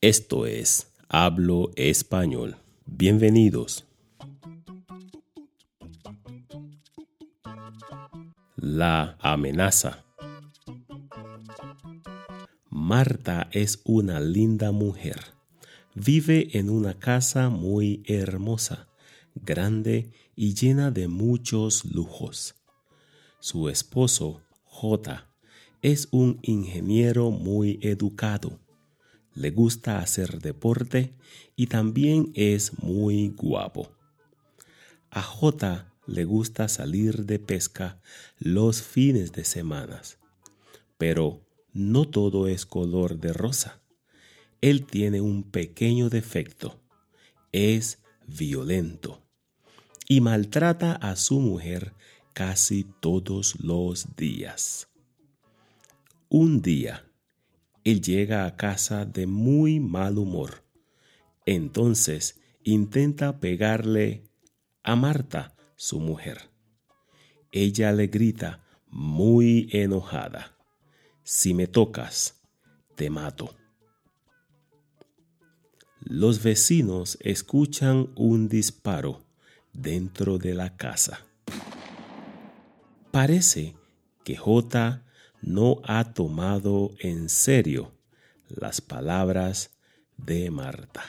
Esto es Hablo Español. Bienvenidos. La amenaza. Marta es una linda mujer. Vive en una casa muy hermosa, grande y llena de muchos lujos. Su esposo, J, es un ingeniero muy educado. Le gusta hacer deporte y también es muy guapo. A J le gusta salir de pesca los fines de semana. Pero no todo es color de rosa. Él tiene un pequeño defecto. Es violento y maltrata a su mujer casi todos los días. Un día, él llega a casa de muy mal humor. Entonces intenta pegarle a Marta, su mujer. Ella le grita muy enojada, si me tocas, te mato. Los vecinos escuchan un disparo dentro de la casa. Parece que J no ha tomado en serio las palabras de Marta.